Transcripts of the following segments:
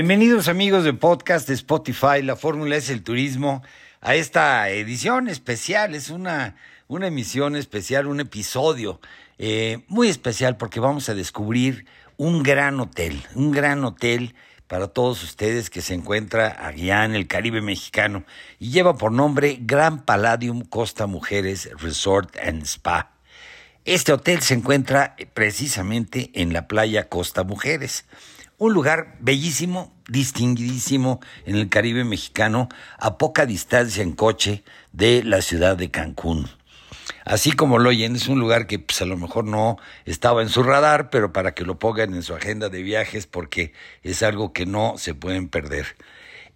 Bienvenidos amigos de podcast de Spotify, la fórmula es el turismo, a esta edición especial, es una, una emisión especial, un episodio eh, muy especial porque vamos a descubrir un gran hotel, un gran hotel para todos ustedes que se encuentra allá en el Caribe mexicano y lleva por nombre Gran Palladium Costa Mujeres Resort and Spa. Este hotel se encuentra precisamente en la playa Costa Mujeres. Un lugar bellísimo, distinguidísimo en el Caribe mexicano, a poca distancia en coche de la ciudad de Cancún. Así como lo oyen, es un lugar que pues, a lo mejor no estaba en su radar, pero para que lo pongan en su agenda de viajes porque es algo que no se pueden perder.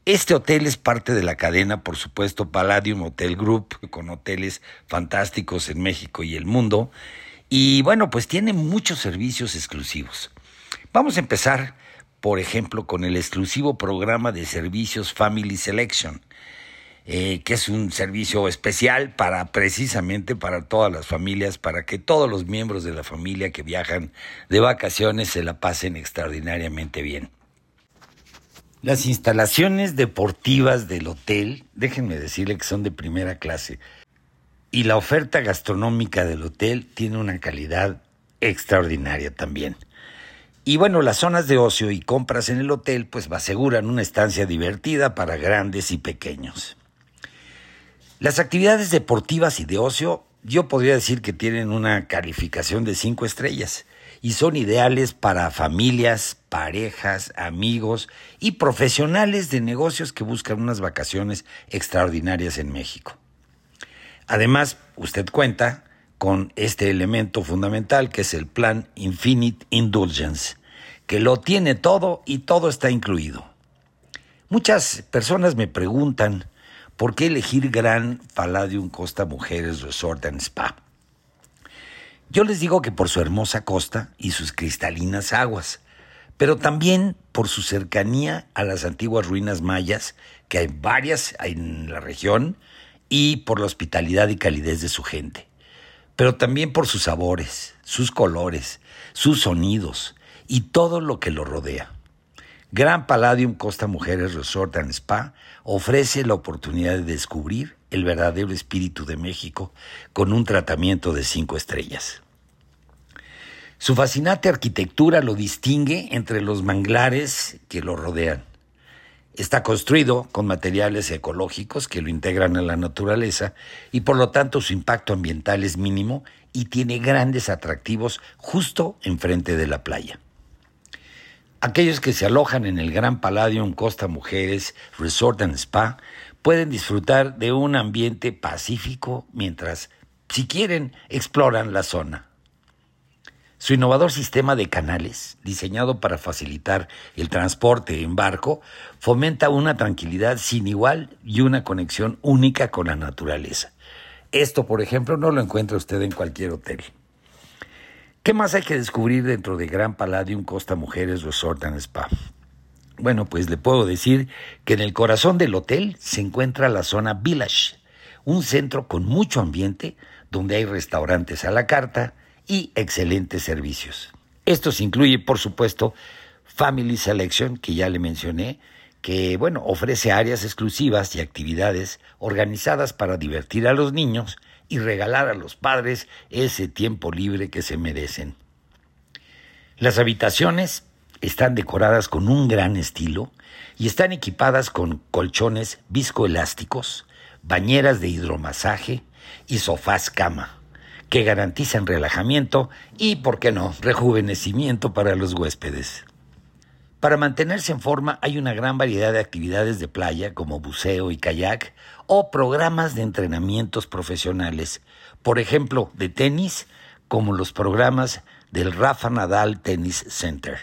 Este hotel es parte de la cadena, por supuesto, Palladium Hotel Group, con hoteles fantásticos en México y el mundo. Y bueno, pues tiene muchos servicios exclusivos. Vamos a empezar por ejemplo, con el exclusivo programa de servicios Family Selection, eh, que es un servicio especial para precisamente para todas las familias, para que todos los miembros de la familia que viajan de vacaciones se la pasen extraordinariamente bien. Las instalaciones deportivas del hotel, déjenme decirle que son de primera clase, y la oferta gastronómica del hotel tiene una calidad extraordinaria también. Y bueno, las zonas de ocio y compras en el hotel pues aseguran una estancia divertida para grandes y pequeños. Las actividades deportivas y de ocio yo podría decir que tienen una calificación de cinco estrellas y son ideales para familias, parejas, amigos y profesionales de negocios que buscan unas vacaciones extraordinarias en México. Además, usted cuenta con este elemento fundamental que es el plan Infinite Indulgence, que lo tiene todo y todo está incluido. Muchas personas me preguntan por qué elegir Gran Palladium Costa Mujeres Resort and Spa. Yo les digo que por su hermosa costa y sus cristalinas aguas, pero también por su cercanía a las antiguas ruinas mayas, que hay varias en la región, y por la hospitalidad y calidez de su gente pero también por sus sabores, sus colores, sus sonidos y todo lo que lo rodea. Gran Palladium Costa Mujeres Resort and Spa ofrece la oportunidad de descubrir el verdadero espíritu de México con un tratamiento de cinco estrellas. Su fascinante arquitectura lo distingue entre los manglares que lo rodean. Está construido con materiales ecológicos que lo integran a la naturaleza y por lo tanto su impacto ambiental es mínimo y tiene grandes atractivos justo enfrente de la playa. Aquellos que se alojan en el Gran Palladium Costa Mujeres Resort and Spa pueden disfrutar de un ambiente pacífico mientras, si quieren, exploran la zona. Su innovador sistema de canales, diseñado para facilitar el transporte en barco, fomenta una tranquilidad sin igual y una conexión única con la naturaleza. Esto, por ejemplo, no lo encuentra usted en cualquier hotel. ¿Qué más hay que descubrir dentro de Gran Palladium Costa Mujeres Resort and Spa? Bueno, pues le puedo decir que en el corazón del hotel se encuentra la zona Village, un centro con mucho ambiente donde hay restaurantes a la carta, y excelentes servicios. Estos incluye, por supuesto, Family Selection, que ya le mencioné, que bueno, ofrece áreas exclusivas y actividades organizadas para divertir a los niños y regalar a los padres ese tiempo libre que se merecen. Las habitaciones están decoradas con un gran estilo y están equipadas con colchones viscoelásticos, bañeras de hidromasaje y sofás cama, que garantizan relajamiento y, por qué no, rejuvenecimiento para los huéspedes. Para mantenerse en forma hay una gran variedad de actividades de playa como buceo y kayak o programas de entrenamientos profesionales, por ejemplo, de tenis, como los programas del Rafa Nadal Tennis Center,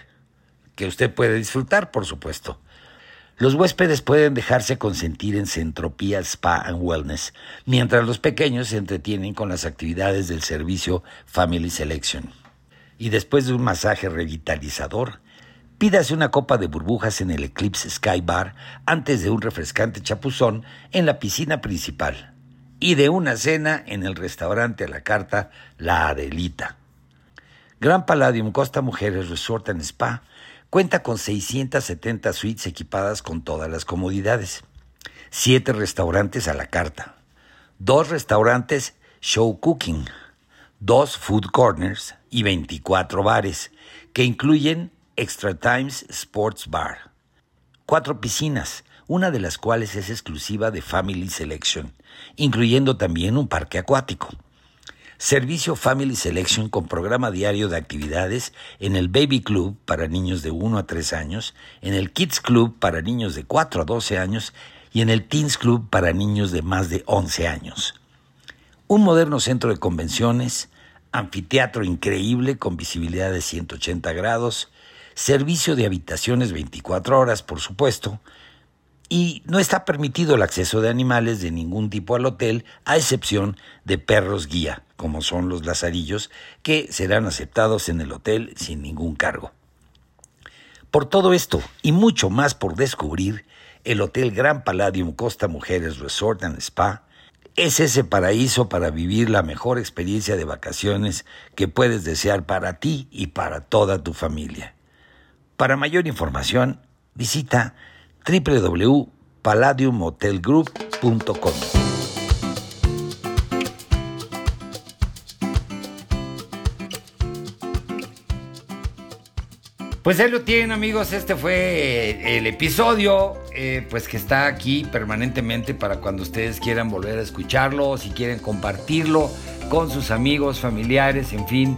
que usted puede disfrutar, por supuesto. Los huéspedes pueden dejarse consentir en Centropía Spa and Wellness, mientras los pequeños se entretienen con las actividades del servicio Family Selection. Y después de un masaje revitalizador, Pídase una copa de burbujas en el Eclipse Sky Bar antes de un refrescante chapuzón en la piscina principal y de una cena en el restaurante a la carta La Adelita. Gran Palladium Costa Mujeres Resort and Spa cuenta con 670 suites equipadas con todas las comodidades, siete restaurantes a la carta, dos restaurantes show cooking, dos food corners y 24 bares, que incluyen Extra Times Sports Bar. Cuatro piscinas, una de las cuales es exclusiva de Family Selection, incluyendo también un parque acuático. Servicio Family Selection con programa diario de actividades en el Baby Club para niños de 1 a 3 años, en el Kids Club para niños de 4 a 12 años y en el Teens Club para niños de más de 11 años. Un moderno centro de convenciones, anfiteatro increíble con visibilidad de 180 grados, servicio de habitaciones 24 horas, por supuesto, y no está permitido el acceso de animales de ningún tipo al hotel, a excepción de perros guía, como son los lazarillos, que serán aceptados en el hotel sin ningún cargo. Por todo esto y mucho más por descubrir, el Hotel Gran Palladium Costa Mujeres Resort and Spa es ese paraíso para vivir la mejor experiencia de vacaciones que puedes desear para ti y para toda tu familia. Para mayor información, visita www.palladiumhotelgroup.com. Pues ahí lo tienen amigos, este fue el episodio, eh, pues que está aquí permanentemente para cuando ustedes quieran volver a escucharlo, si quieren compartirlo con sus amigos, familiares, en fin,